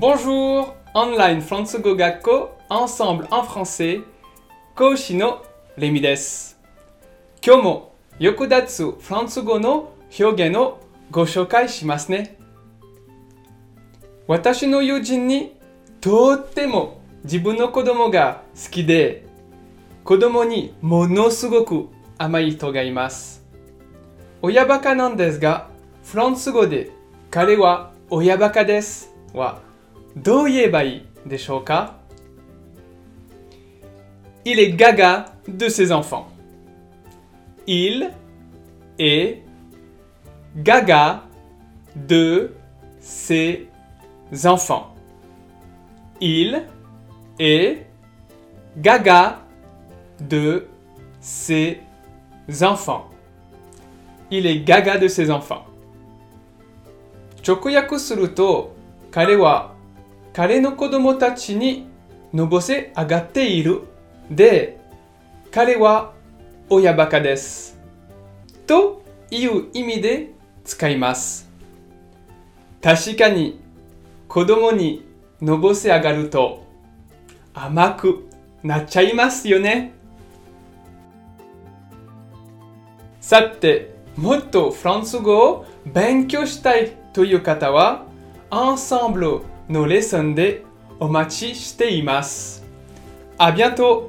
Bonjour Online フランス語学校 Ensemble en français 講師のレミです今日も役立つフランス語の表現をご紹介しますね私の友人にとっても自分の子供が好きで子供にものすごく甘い人がいます親バカなんですがフランス語で彼は親バカですはどう言えばいいでしょうか Il est gaga de ses enfants. Il est gaga de ses enfants. Il est gaga de ses enfants. Il est gaga de ses enfants. 直訳すると彼は 彼の子供たちにのぼせ上がっている。で彼は親バカです。という意味で使います。確かに子供にのぼせ上がると甘くなっちゃいますよね。さてもっとフランス語を勉強したいという方は Ensemble のレッスンでお待ちしています。あ、bientôt!